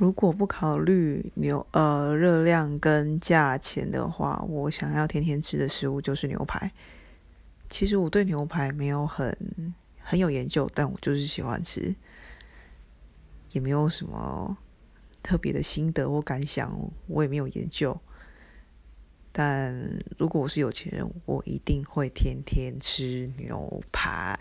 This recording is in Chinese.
如果不考虑牛呃热量跟价钱的话我想要天天吃的食物就是牛排。其实我对牛排没有很很有研究但我就是喜欢吃也没有什么特别的心得或感想我也没有研究。但如果我是有钱人我一定会天天吃牛排。